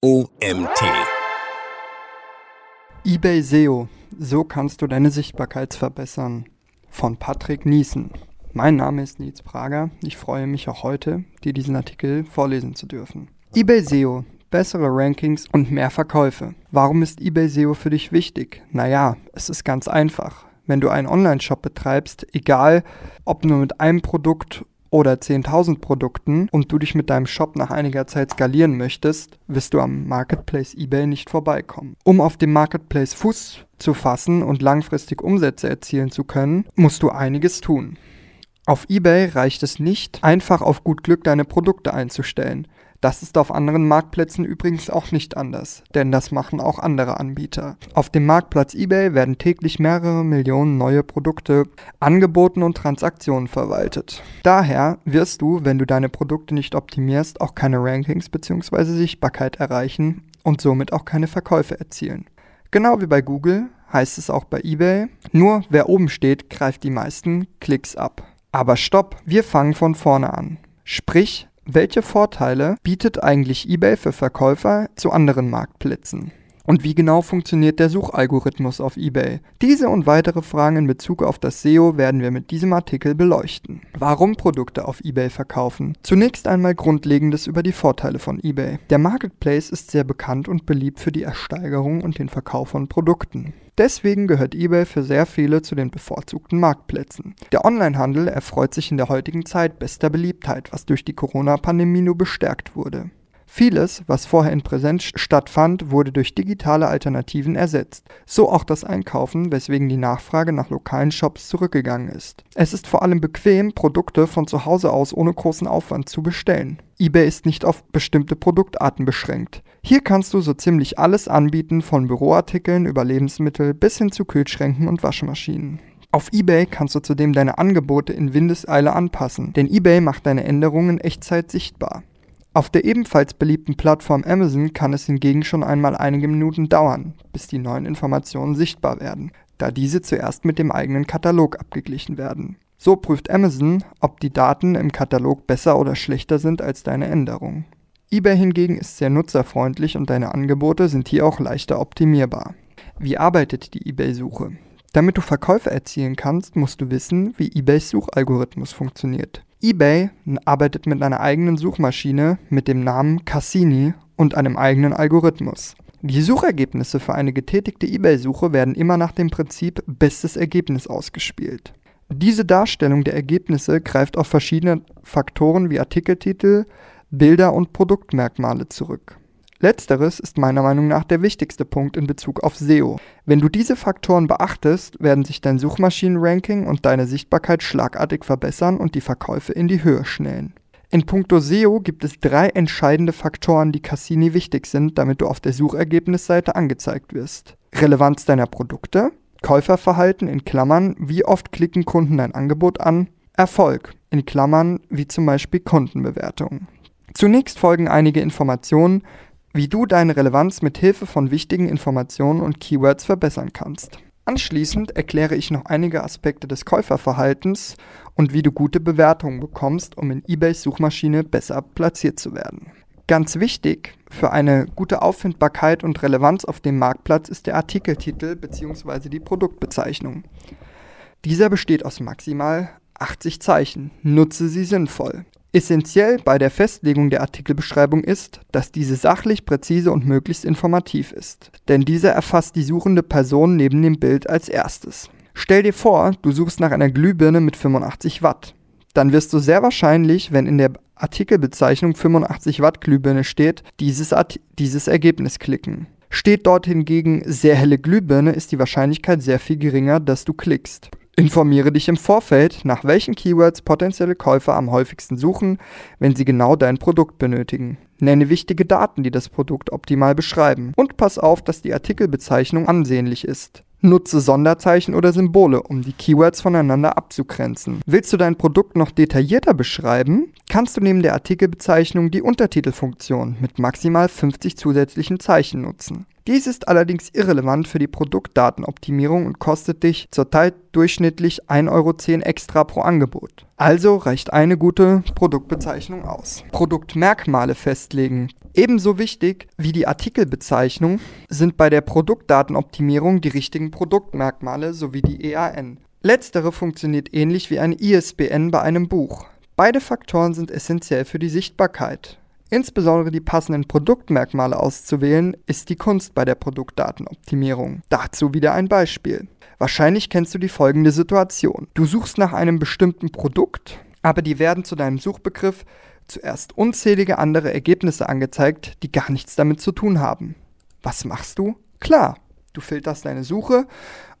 OMT. eBay SEO. So kannst du deine Sichtbarkeit verbessern. Von Patrick Niesen. Mein Name ist Nils Prager. Ich freue mich auch heute, dir diesen Artikel vorlesen zu dürfen. eBay SEO. Bessere Rankings und mehr Verkäufe. Warum ist eBay SEO für dich wichtig? Naja, es ist ganz einfach. Wenn du einen Online-Shop betreibst, egal ob nur mit einem Produkt oder 10.000 Produkten und du dich mit deinem Shop nach einiger Zeit skalieren möchtest, wirst du am Marketplace eBay nicht vorbeikommen. Um auf dem Marketplace Fuß zu fassen und langfristig Umsätze erzielen zu können, musst du einiges tun. Auf eBay reicht es nicht, einfach auf gut Glück deine Produkte einzustellen. Das ist auf anderen Marktplätzen übrigens auch nicht anders, denn das machen auch andere Anbieter. Auf dem Marktplatz eBay werden täglich mehrere Millionen neue Produkte angeboten und Transaktionen verwaltet. Daher wirst du, wenn du deine Produkte nicht optimierst, auch keine Rankings bzw. Sichtbarkeit erreichen und somit auch keine Verkäufe erzielen. Genau wie bei Google heißt es auch bei eBay, nur wer oben steht, greift die meisten Klicks ab. Aber stopp, wir fangen von vorne an. Sprich, welche Vorteile bietet eigentlich eBay für Verkäufer zu anderen Marktplätzen? Und wie genau funktioniert der Suchalgorithmus auf eBay? Diese und weitere Fragen in Bezug auf das SEO werden wir mit diesem Artikel beleuchten. Warum Produkte auf eBay verkaufen? Zunächst einmal Grundlegendes über die Vorteile von eBay. Der Marketplace ist sehr bekannt und beliebt für die Ersteigerung und den Verkauf von Produkten. Deswegen gehört eBay für sehr viele zu den bevorzugten Marktplätzen. Der Onlinehandel erfreut sich in der heutigen Zeit bester Beliebtheit, was durch die Corona-Pandemie nur bestärkt wurde. Vieles, was vorher in Präsenz stattfand, wurde durch digitale Alternativen ersetzt. So auch das Einkaufen, weswegen die Nachfrage nach lokalen Shops zurückgegangen ist. Es ist vor allem bequem, Produkte von zu Hause aus ohne großen Aufwand zu bestellen. eBay ist nicht auf bestimmte Produktarten beschränkt. Hier kannst du so ziemlich alles anbieten, von Büroartikeln über Lebensmittel bis hin zu Kühlschränken und Waschmaschinen. Auf eBay kannst du zudem deine Angebote in Windeseile anpassen, denn eBay macht deine Änderungen in Echtzeit sichtbar. Auf der ebenfalls beliebten Plattform Amazon kann es hingegen schon einmal einige Minuten dauern, bis die neuen Informationen sichtbar werden, da diese zuerst mit dem eigenen Katalog abgeglichen werden. So prüft Amazon, ob die Daten im Katalog besser oder schlechter sind als deine Änderung. eBay hingegen ist sehr nutzerfreundlich und deine Angebote sind hier auch leichter optimierbar. Wie arbeitet die eBay-Suche? Damit du Verkäufe erzielen kannst, musst du wissen, wie eBays Suchalgorithmus funktioniert eBay arbeitet mit einer eigenen Suchmaschine mit dem Namen Cassini und einem eigenen Algorithmus. Die Suchergebnisse für eine getätigte eBay-Suche werden immer nach dem Prinzip bestes Ergebnis ausgespielt. Diese Darstellung der Ergebnisse greift auf verschiedene Faktoren wie Artikeltitel, Bilder und Produktmerkmale zurück. Letzteres ist meiner Meinung nach der wichtigste Punkt in Bezug auf SEO. Wenn du diese Faktoren beachtest, werden sich dein Suchmaschinenranking und deine Sichtbarkeit schlagartig verbessern und die Verkäufe in die Höhe schnellen. In puncto SEO gibt es drei entscheidende Faktoren, die Cassini wichtig sind, damit du auf der Suchergebnisseite angezeigt wirst. Relevanz deiner Produkte, Käuferverhalten in Klammern, wie oft klicken Kunden dein Angebot an, Erfolg in Klammern, wie zum Beispiel Kundenbewertungen. Zunächst folgen einige Informationen, wie du deine Relevanz mit Hilfe von wichtigen Informationen und Keywords verbessern kannst. Anschließend erkläre ich noch einige Aspekte des Käuferverhaltens und wie du gute Bewertungen bekommst, um in eBays Suchmaschine besser platziert zu werden. Ganz wichtig für eine gute Auffindbarkeit und Relevanz auf dem Marktplatz ist der Artikeltitel bzw. die Produktbezeichnung. Dieser besteht aus maximal 80 Zeichen. Nutze sie sinnvoll. Essentiell bei der Festlegung der Artikelbeschreibung ist, dass diese sachlich, präzise und möglichst informativ ist, denn diese erfasst die suchende Person neben dem Bild als erstes. Stell dir vor, du suchst nach einer Glühbirne mit 85 Watt. Dann wirst du sehr wahrscheinlich, wenn in der Artikelbezeichnung 85 Watt Glühbirne steht, dieses, dieses Ergebnis klicken. Steht dort hingegen sehr helle Glühbirne, ist die Wahrscheinlichkeit sehr viel geringer, dass du klickst. Informiere dich im Vorfeld, nach welchen Keywords potenzielle Käufer am häufigsten suchen, wenn sie genau dein Produkt benötigen. Nenne wichtige Daten, die das Produkt optimal beschreiben. Und pass auf, dass die Artikelbezeichnung ansehnlich ist. Nutze Sonderzeichen oder Symbole, um die Keywords voneinander abzugrenzen. Willst du dein Produkt noch detaillierter beschreiben, kannst du neben der Artikelbezeichnung die Untertitelfunktion mit maximal 50 zusätzlichen Zeichen nutzen. Dies ist allerdings irrelevant für die Produktdatenoptimierung und kostet dich zurzeit durchschnittlich 1,10 Euro extra pro Angebot. Also reicht eine gute Produktbezeichnung aus. Produktmerkmale festlegen. Ebenso wichtig wie die Artikelbezeichnung sind bei der Produktdatenoptimierung die richtigen Produktmerkmale sowie die EAN. Letztere funktioniert ähnlich wie ein ISBN bei einem Buch. Beide Faktoren sind essentiell für die Sichtbarkeit. Insbesondere die passenden Produktmerkmale auszuwählen, ist die Kunst bei der Produktdatenoptimierung. Dazu wieder ein Beispiel. Wahrscheinlich kennst du die folgende Situation. Du suchst nach einem bestimmten Produkt, aber die werden zu deinem Suchbegriff zuerst unzählige andere Ergebnisse angezeigt, die gar nichts damit zu tun haben. Was machst du? Klar, du filterst deine Suche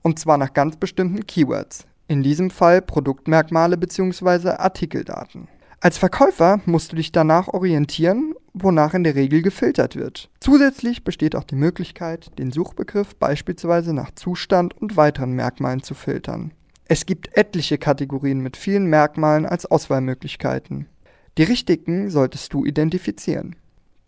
und zwar nach ganz bestimmten Keywords. In diesem Fall Produktmerkmale bzw. Artikeldaten. Als Verkäufer musst du dich danach orientieren, wonach in der Regel gefiltert wird. Zusätzlich besteht auch die Möglichkeit, den Suchbegriff beispielsweise nach Zustand und weiteren Merkmalen zu filtern. Es gibt etliche Kategorien mit vielen Merkmalen als Auswahlmöglichkeiten. Die richtigen solltest du identifizieren.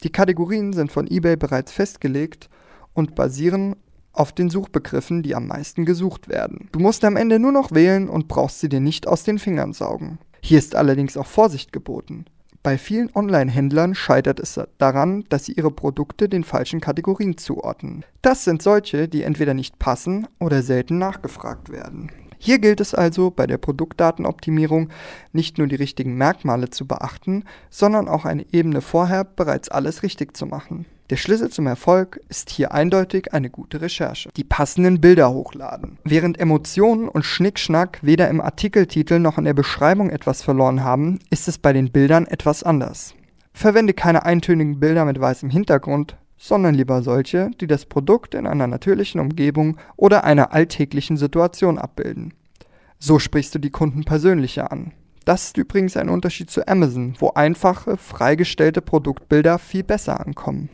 Die Kategorien sind von eBay bereits festgelegt und basieren auf den Suchbegriffen, die am meisten gesucht werden. Du musst am Ende nur noch wählen und brauchst sie dir nicht aus den Fingern saugen. Hier ist allerdings auch Vorsicht geboten. Bei vielen Online-Händlern scheitert es daran, dass sie ihre Produkte den falschen Kategorien zuordnen. Das sind solche, die entweder nicht passen oder selten nachgefragt werden. Hier gilt es also bei der Produktdatenoptimierung nicht nur die richtigen Merkmale zu beachten, sondern auch eine Ebene vorher bereits alles richtig zu machen. Der Schlüssel zum Erfolg ist hier eindeutig eine gute Recherche. Die passenden Bilder hochladen. Während Emotionen und Schnickschnack weder im Artikeltitel noch in der Beschreibung etwas verloren haben, ist es bei den Bildern etwas anders. Verwende keine eintönigen Bilder mit weißem Hintergrund, sondern lieber solche, die das Produkt in einer natürlichen Umgebung oder einer alltäglichen Situation abbilden. So sprichst du die Kunden persönlicher an. Das ist übrigens ein Unterschied zu Amazon, wo einfache, freigestellte Produktbilder viel besser ankommen.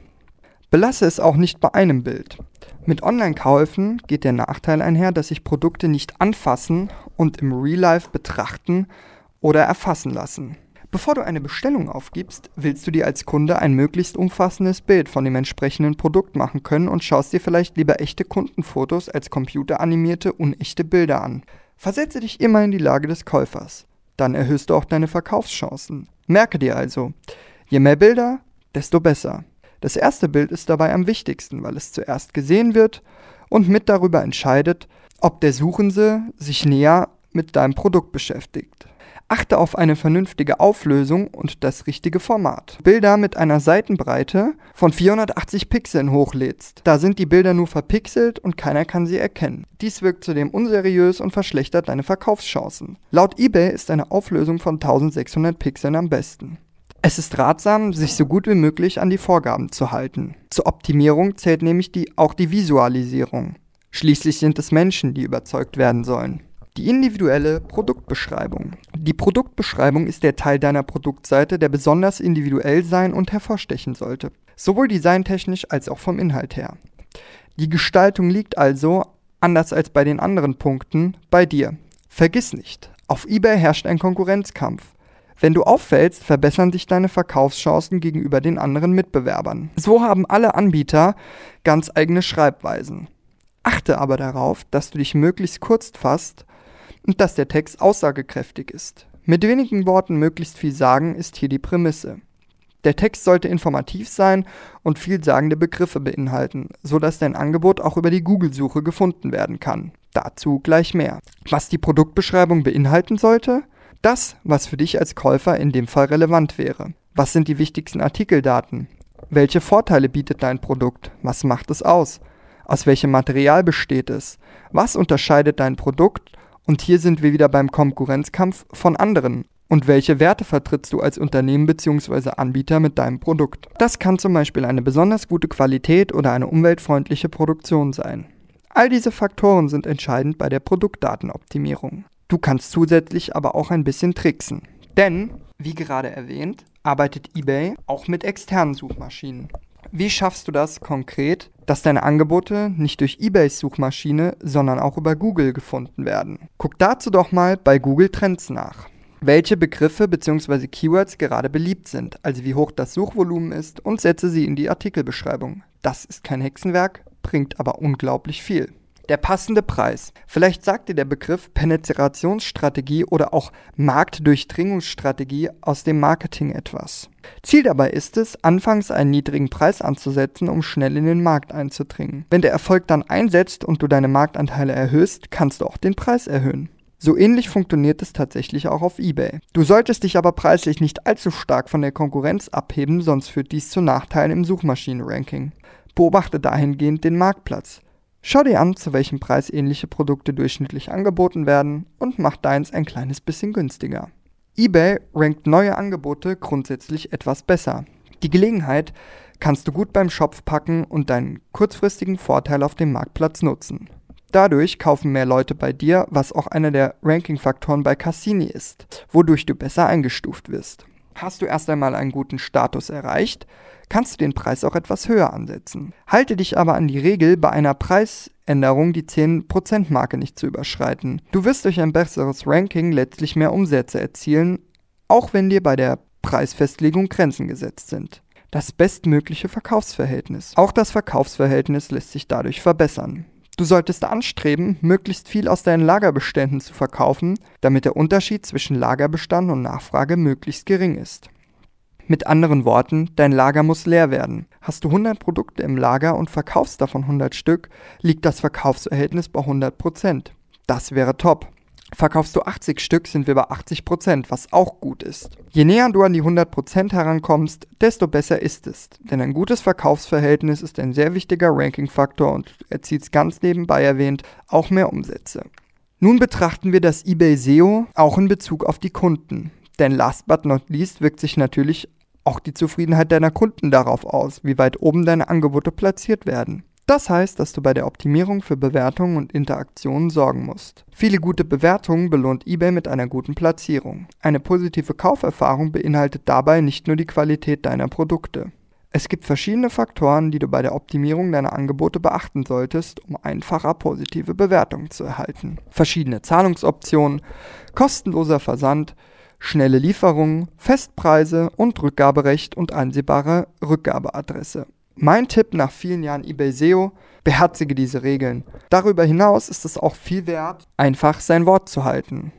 Belasse es auch nicht bei einem Bild. Mit Online-Käufen geht der Nachteil einher, dass sich Produkte nicht anfassen und im Real Life betrachten oder erfassen lassen. Bevor du eine Bestellung aufgibst, willst du dir als Kunde ein möglichst umfassendes Bild von dem entsprechenden Produkt machen können und schaust dir vielleicht lieber echte Kundenfotos als computeranimierte, unechte Bilder an. Versetze dich immer in die Lage des Käufers. Dann erhöhst du auch deine Verkaufschancen. Merke dir also, je mehr Bilder, desto besser. Das erste Bild ist dabei am wichtigsten, weil es zuerst gesehen wird und mit darüber entscheidet, ob der Suchende sich näher mit deinem Produkt beschäftigt. Achte auf eine vernünftige Auflösung und das richtige Format. Bilder mit einer Seitenbreite von 480 Pixeln hochlädst. Da sind die Bilder nur verpixelt und keiner kann sie erkennen. Dies wirkt zudem unseriös und verschlechtert deine Verkaufschancen. Laut eBay ist eine Auflösung von 1600 Pixeln am besten. Es ist ratsam, sich so gut wie möglich an die Vorgaben zu halten. Zur Optimierung zählt nämlich die, auch die Visualisierung. Schließlich sind es Menschen, die überzeugt werden sollen. Die individuelle Produktbeschreibung. Die Produktbeschreibung ist der Teil deiner Produktseite, der besonders individuell sein und hervorstechen sollte. Sowohl designtechnisch als auch vom Inhalt her. Die Gestaltung liegt also, anders als bei den anderen Punkten, bei dir. Vergiss nicht, auf eBay herrscht ein Konkurrenzkampf. Wenn du auffällst, verbessern sich deine Verkaufschancen gegenüber den anderen Mitbewerbern. So haben alle Anbieter ganz eigene Schreibweisen. Achte aber darauf, dass du dich möglichst kurz fasst und dass der Text aussagekräftig ist. Mit wenigen Worten möglichst viel sagen ist hier die Prämisse. Der Text sollte informativ sein und vielsagende Begriffe beinhalten, sodass dein Angebot auch über die Google-Suche gefunden werden kann. Dazu gleich mehr. Was die Produktbeschreibung beinhalten sollte? Das, was für dich als Käufer in dem Fall relevant wäre. Was sind die wichtigsten Artikeldaten? Welche Vorteile bietet dein Produkt? Was macht es aus? Aus welchem Material besteht es? Was unterscheidet dein Produkt? Und hier sind wir wieder beim Konkurrenzkampf von anderen. Und welche Werte vertrittst du als Unternehmen bzw. Anbieter mit deinem Produkt? Das kann zum Beispiel eine besonders gute Qualität oder eine umweltfreundliche Produktion sein. All diese Faktoren sind entscheidend bei der Produktdatenoptimierung. Du kannst zusätzlich aber auch ein bisschen tricksen. Denn, wie gerade erwähnt, arbeitet eBay auch mit externen Suchmaschinen. Wie schaffst du das konkret, dass deine Angebote nicht durch eBays Suchmaschine, sondern auch über Google gefunden werden? Guck dazu doch mal bei Google Trends nach. Welche Begriffe bzw. Keywords gerade beliebt sind, also wie hoch das Suchvolumen ist und setze sie in die Artikelbeschreibung. Das ist kein Hexenwerk, bringt aber unglaublich viel. Der passende Preis. Vielleicht sagt dir der Begriff Penetrationsstrategie oder auch Marktdurchdringungsstrategie aus dem Marketing etwas. Ziel dabei ist es, anfangs einen niedrigen Preis anzusetzen, um schnell in den Markt einzudringen. Wenn der Erfolg dann einsetzt und du deine Marktanteile erhöhst, kannst du auch den Preis erhöhen. So ähnlich funktioniert es tatsächlich auch auf eBay. Du solltest dich aber preislich nicht allzu stark von der Konkurrenz abheben, sonst führt dies zu Nachteilen im Suchmaschinenranking. Beobachte dahingehend den Marktplatz. Schau dir an, zu welchem Preis ähnliche Produkte durchschnittlich angeboten werden und mach deins ein kleines bisschen günstiger. eBay rankt neue Angebote grundsätzlich etwas besser. Die Gelegenheit kannst du gut beim Shopf packen und deinen kurzfristigen Vorteil auf dem Marktplatz nutzen. Dadurch kaufen mehr Leute bei dir, was auch einer der Ranking-Faktoren bei Cassini ist, wodurch du besser eingestuft wirst. Hast du erst einmal einen guten Status erreicht, kannst du den Preis auch etwas höher ansetzen. Halte dich aber an die Regel, bei einer Preisänderung die 10%-Marke nicht zu überschreiten. Du wirst durch ein besseres Ranking letztlich mehr Umsätze erzielen, auch wenn dir bei der Preisfestlegung Grenzen gesetzt sind. Das bestmögliche Verkaufsverhältnis. Auch das Verkaufsverhältnis lässt sich dadurch verbessern. Du solltest anstreben, möglichst viel aus deinen Lagerbeständen zu verkaufen, damit der Unterschied zwischen Lagerbestand und Nachfrage möglichst gering ist. Mit anderen Worten, dein Lager muss leer werden. Hast du 100 Produkte im Lager und verkaufst davon 100 Stück, liegt das Verkaufsverhältnis bei 100%. Das wäre top. Verkaufst du 80 Stück, sind wir bei 80%, was auch gut ist. Je näher du an die 100% herankommst, desto besser ist es. Denn ein gutes Verkaufsverhältnis ist ein sehr wichtiger Ranking-Faktor und erzielt ganz nebenbei erwähnt auch mehr Umsätze. Nun betrachten wir das eBay SEO auch in Bezug auf die Kunden. Denn last but not least wirkt sich natürlich auch die Zufriedenheit deiner Kunden darauf aus, wie weit oben deine Angebote platziert werden. Das heißt, dass du bei der Optimierung für Bewertungen und Interaktionen sorgen musst. Viele gute Bewertungen belohnt eBay mit einer guten Platzierung. Eine positive Kauferfahrung beinhaltet dabei nicht nur die Qualität deiner Produkte. Es gibt verschiedene Faktoren, die du bei der Optimierung deiner Angebote beachten solltest, um einfacher positive Bewertungen zu erhalten. Verschiedene Zahlungsoptionen, kostenloser Versand, schnelle Lieferungen, Festpreise und Rückgaberecht und einsehbare Rückgabeadresse. Mein Tipp nach vielen Jahren eBay SEO, beherzige diese Regeln. Darüber hinaus ist es auch viel wert, einfach sein Wort zu halten.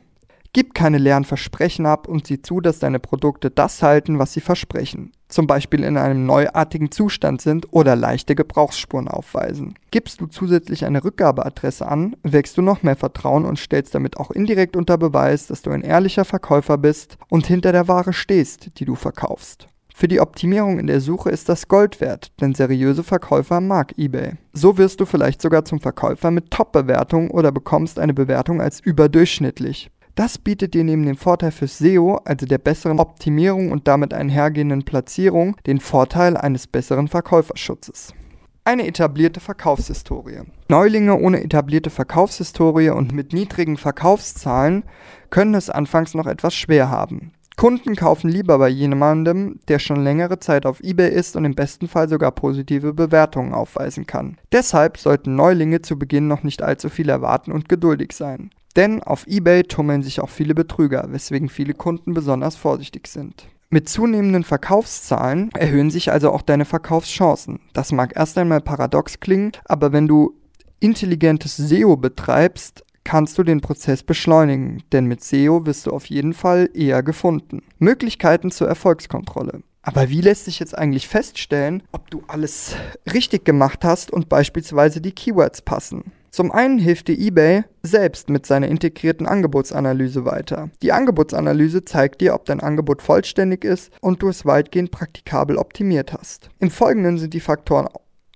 Gib keine leeren Versprechen ab und sieh zu, dass deine Produkte das halten, was sie versprechen. Zum Beispiel in einem neuartigen Zustand sind oder leichte Gebrauchsspuren aufweisen. Gibst du zusätzlich eine Rückgabeadresse an, wächst du noch mehr Vertrauen und stellst damit auch indirekt unter Beweis, dass du ein ehrlicher Verkäufer bist und hinter der Ware stehst, die du verkaufst. Für die Optimierung in der Suche ist das Gold wert, denn seriöse Verkäufer mag eBay. So wirst du vielleicht sogar zum Verkäufer mit Top-Bewertung oder bekommst eine Bewertung als überdurchschnittlich. Das bietet dir neben dem Vorteil fürs SEO, also der besseren Optimierung und damit einhergehenden Platzierung, den Vorteil eines besseren Verkäuferschutzes. Eine etablierte Verkaufshistorie. Neulinge ohne etablierte Verkaufshistorie und mit niedrigen Verkaufszahlen können es anfangs noch etwas schwer haben. Kunden kaufen lieber bei jemandem, der schon längere Zeit auf eBay ist und im besten Fall sogar positive Bewertungen aufweisen kann. Deshalb sollten Neulinge zu Beginn noch nicht allzu viel erwarten und geduldig sein. Denn auf eBay tummeln sich auch viele Betrüger, weswegen viele Kunden besonders vorsichtig sind. Mit zunehmenden Verkaufszahlen erhöhen sich also auch deine Verkaufschancen. Das mag erst einmal paradox klingen, aber wenn du intelligentes SEO betreibst, kannst du den Prozess beschleunigen, denn mit SEO wirst du auf jeden Fall eher gefunden. Möglichkeiten zur Erfolgskontrolle. Aber wie lässt sich jetzt eigentlich feststellen, ob du alles richtig gemacht hast und beispielsweise die Keywords passen? Zum einen hilft dir eBay selbst mit seiner integrierten Angebotsanalyse weiter. Die Angebotsanalyse zeigt dir, ob dein Angebot vollständig ist und du es weitgehend praktikabel optimiert hast. Im Folgenden sind die Faktoren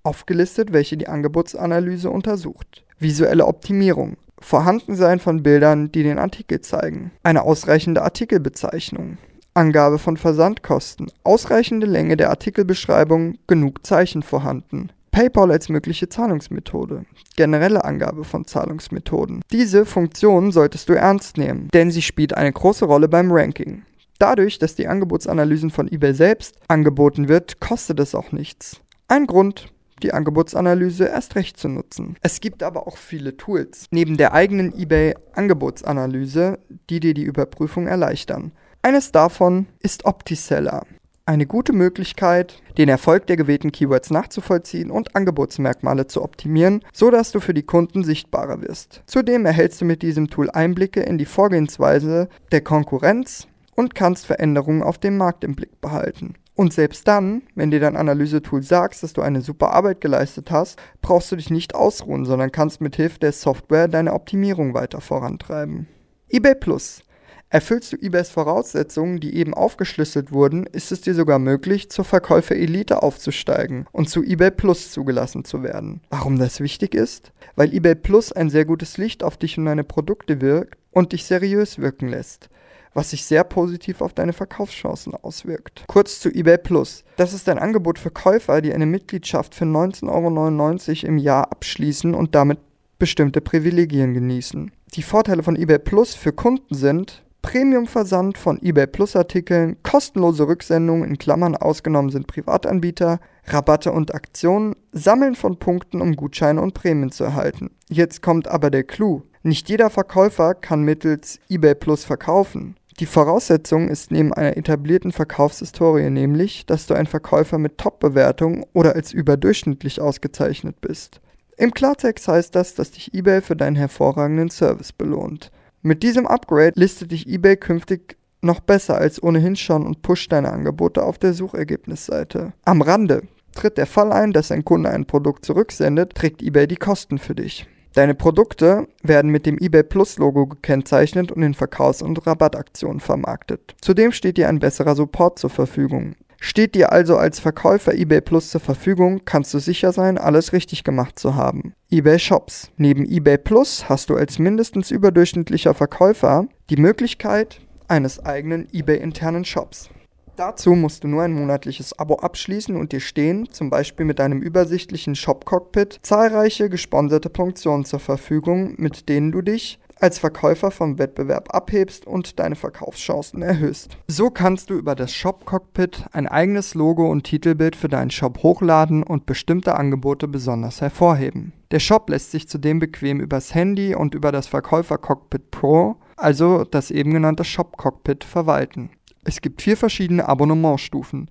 aufgelistet, welche die Angebotsanalyse untersucht. Visuelle Optimierung. Vorhandensein von Bildern, die den Artikel zeigen. Eine ausreichende Artikelbezeichnung. Angabe von Versandkosten. Ausreichende Länge der Artikelbeschreibung. Genug Zeichen vorhanden. PayPal als mögliche Zahlungsmethode. Generelle Angabe von Zahlungsmethoden. Diese Funktion solltest du ernst nehmen, denn sie spielt eine große Rolle beim Ranking. Dadurch, dass die Angebotsanalysen von eBay selbst angeboten wird, kostet es auch nichts. Ein Grund, die Angebotsanalyse erst recht zu nutzen. Es gibt aber auch viele Tools, neben der eigenen eBay Angebotsanalyse, die dir die Überprüfung erleichtern. Eines davon ist OptiSeller. eine gute Möglichkeit, den Erfolg der gewählten Keywords nachzuvollziehen und Angebotsmerkmale zu optimieren, sodass du für die Kunden sichtbarer wirst. Zudem erhältst du mit diesem Tool Einblicke in die Vorgehensweise der Konkurrenz und kannst Veränderungen auf dem Markt im Blick behalten. Und selbst dann, wenn dir dein Analysetool sagt, dass du eine super Arbeit geleistet hast, brauchst du dich nicht ausruhen, sondern kannst mit Hilfe der Software deine Optimierung weiter vorantreiben. eBay Plus Erfüllst du eBays Voraussetzungen, die eben aufgeschlüsselt wurden, ist es dir sogar möglich, zur Verkäufer Elite aufzusteigen und zu eBay Plus zugelassen zu werden. Warum das wichtig ist? Weil eBay Plus ein sehr gutes Licht auf dich und deine Produkte wirkt und dich seriös wirken lässt was sich sehr positiv auf deine Verkaufschancen auswirkt. Kurz zu eBay Plus. Das ist ein Angebot für Käufer, die eine Mitgliedschaft für 19,99 Euro im Jahr abschließen und damit bestimmte Privilegien genießen. Die Vorteile von eBay Plus für Kunden sind, Premium-Versand von eBay Plus-Artikeln, kostenlose Rücksendungen in Klammern ausgenommen sind Privatanbieter, Rabatte und Aktionen, Sammeln von Punkten, um Gutscheine und Prämien zu erhalten. Jetzt kommt aber der Clou. Nicht jeder Verkäufer kann mittels eBay Plus verkaufen. Die Voraussetzung ist neben einer etablierten Verkaufshistorie nämlich, dass du ein Verkäufer mit Top-Bewertung oder als überdurchschnittlich ausgezeichnet bist. Im Klartext heißt das, dass dich eBay für deinen hervorragenden Service belohnt. Mit diesem Upgrade listet dich eBay künftig noch besser als ohnehin schon und pusht deine Angebote auf der Suchergebnisseite. Am Rande. Tritt der Fall ein, dass ein Kunde ein Produkt zurücksendet, trägt eBay die Kosten für dich. Deine Produkte werden mit dem eBay Plus Logo gekennzeichnet und in Verkaufs- und Rabattaktionen vermarktet. Zudem steht dir ein besserer Support zur Verfügung. Steht dir also als Verkäufer eBay Plus zur Verfügung, kannst du sicher sein, alles richtig gemacht zu haben. eBay Shops. Neben eBay Plus hast du als mindestens überdurchschnittlicher Verkäufer die Möglichkeit eines eigenen eBay internen Shops. Dazu musst du nur ein monatliches Abo abschließen und dir stehen, zum Beispiel mit einem übersichtlichen Shop-Cockpit, zahlreiche gesponserte Funktionen zur Verfügung, mit denen du dich als Verkäufer vom Wettbewerb abhebst und deine Verkaufschancen erhöhst. So kannst du über das Shop Cockpit ein eigenes Logo und Titelbild für deinen Shop hochladen und bestimmte Angebote besonders hervorheben. Der Shop lässt sich zudem bequem übers Handy und über das Verkäufer Cockpit Pro, also das eben genannte Shop Cockpit, verwalten. Es gibt vier verschiedene Abonnementstufen.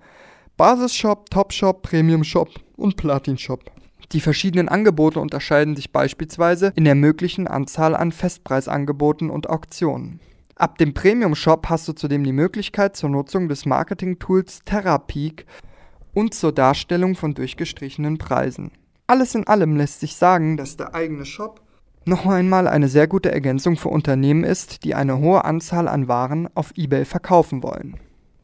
Basis-Shop, Top-Shop, Premium-Shop und Platin-Shop. Die verschiedenen Angebote unterscheiden sich beispielsweise in der möglichen Anzahl an Festpreisangeboten und Auktionen. Ab dem Premium-Shop hast du zudem die Möglichkeit zur Nutzung des Marketing-Tools TerraPeak und zur Darstellung von durchgestrichenen Preisen. Alles in allem lässt sich sagen, dass der eigene Shop noch einmal eine sehr gute Ergänzung für Unternehmen ist, die eine hohe Anzahl an Waren auf eBay verkaufen wollen.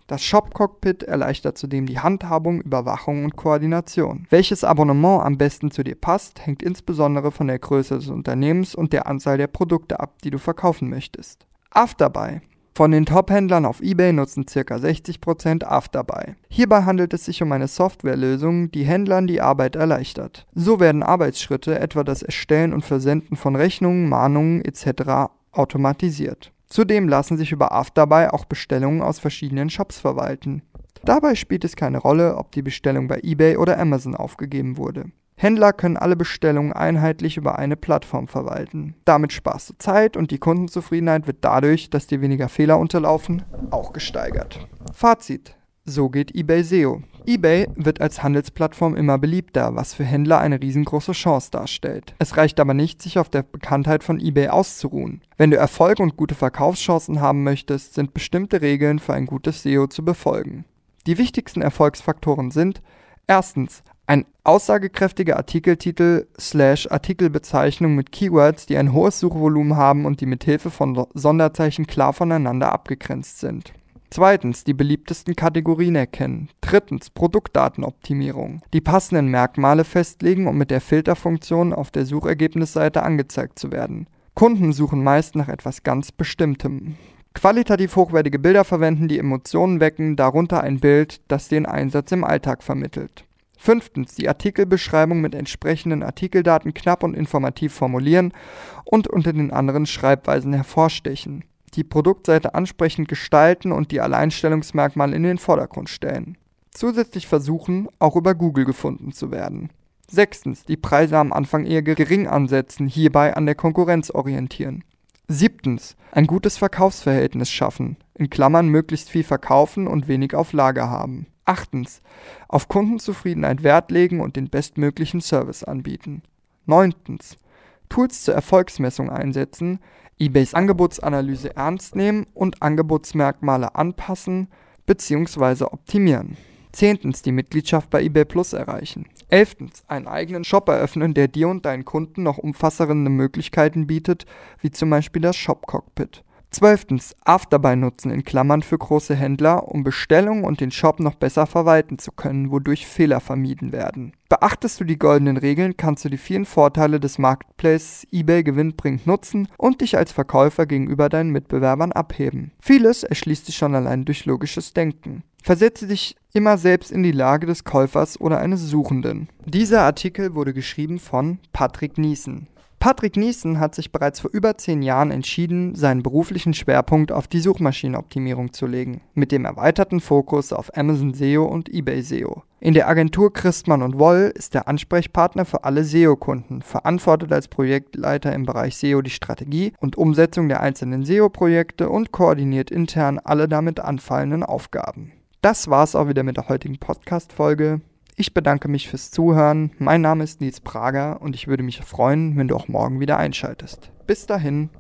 Das Shop-Cockpit erleichtert zudem die Handhabung, Überwachung und Koordination. Welches Abonnement am besten zu dir passt, hängt insbesondere von der Größe des Unternehmens und der Anzahl der Produkte ab, die du verkaufen möchtest. Afterbuy. Von den Top-Händlern auf eBay nutzen ca. 60% Afterbuy. Hierbei handelt es sich um eine Softwarelösung, die Händlern die Arbeit erleichtert. So werden Arbeitsschritte, etwa das Erstellen und Versenden von Rechnungen, Mahnungen etc. automatisiert. Zudem lassen sich über Afterbuy auch Bestellungen aus verschiedenen Shops verwalten. Dabei spielt es keine Rolle, ob die Bestellung bei eBay oder Amazon aufgegeben wurde. Händler können alle Bestellungen einheitlich über eine Plattform verwalten. Damit sparst du Zeit und die Kundenzufriedenheit wird dadurch, dass dir weniger Fehler unterlaufen, auch gesteigert. Fazit. So geht eBay SEO. eBay wird als Handelsplattform immer beliebter, was für Händler eine riesengroße Chance darstellt. Es reicht aber nicht, sich auf der Bekanntheit von eBay auszuruhen. Wenn du Erfolg und gute Verkaufschancen haben möchtest, sind bestimmte Regeln für ein gutes SEO zu befolgen. Die wichtigsten Erfolgsfaktoren sind erstens ein aussagekräftiger Artikeltitel slash Artikelbezeichnung mit Keywords, die ein hohes Suchvolumen haben und die mit Hilfe von Sonderzeichen klar voneinander abgegrenzt sind. Zweitens, die beliebtesten Kategorien erkennen. Drittens, Produktdatenoptimierung. Die passenden Merkmale festlegen, um mit der Filterfunktion auf der Suchergebnisseite angezeigt zu werden. Kunden suchen meist nach etwas ganz Bestimmtem. Qualitativ hochwertige Bilder verwenden, die Emotionen wecken, darunter ein Bild, das den Einsatz im Alltag vermittelt. Fünftens, die Artikelbeschreibung mit entsprechenden Artikeldaten knapp und informativ formulieren und unter den anderen Schreibweisen hervorstechen die Produktseite ansprechend gestalten und die Alleinstellungsmerkmale in den Vordergrund stellen. Zusätzlich versuchen, auch über Google gefunden zu werden. Sechstens, die Preise am Anfang eher gering ansetzen, hierbei an der Konkurrenz orientieren. Siebtens, ein gutes Verkaufsverhältnis schaffen, in Klammern möglichst viel verkaufen und wenig auf Lager haben. Achtens. Auf Kundenzufriedenheit Wert legen und den bestmöglichen Service anbieten. Neuntens. Tools zur Erfolgsmessung einsetzen, eBays Angebotsanalyse ernst nehmen und Angebotsmerkmale anpassen bzw. optimieren. Zehntens die Mitgliedschaft bei eBay Plus erreichen. Elftens einen eigenen Shop eröffnen, der dir und deinen Kunden noch umfassende Möglichkeiten bietet, wie zum Beispiel das Shop Cockpit. Zwölftens Afterbuy nutzen in Klammern für große Händler, um Bestellungen und den Shop noch besser verwalten zu können, wodurch Fehler vermieden werden. Beachtest du die goldenen Regeln, kannst du die vielen Vorteile des Marketplaces eBay gewinnbringend nutzen und dich als Verkäufer gegenüber deinen Mitbewerbern abheben. Vieles erschließt sich schon allein durch logisches Denken. Versetze dich immer selbst in die Lage des Käufers oder eines Suchenden. Dieser Artikel wurde geschrieben von Patrick Niesen. Patrick Niesen hat sich bereits vor über zehn Jahren entschieden, seinen beruflichen Schwerpunkt auf die Suchmaschinenoptimierung zu legen, mit dem erweiterten Fokus auf Amazon SEO und eBay SEO. In der Agentur Christmann und Woll ist er Ansprechpartner für alle SEO-Kunden, verantwortet als Projektleiter im Bereich SEO die Strategie und Umsetzung der einzelnen SEO-Projekte und koordiniert intern alle damit anfallenden Aufgaben. Das war's auch wieder mit der heutigen Podcast-Folge. Ich bedanke mich fürs Zuhören. Mein Name ist Nils Prager und ich würde mich freuen, wenn du auch morgen wieder einschaltest. Bis dahin.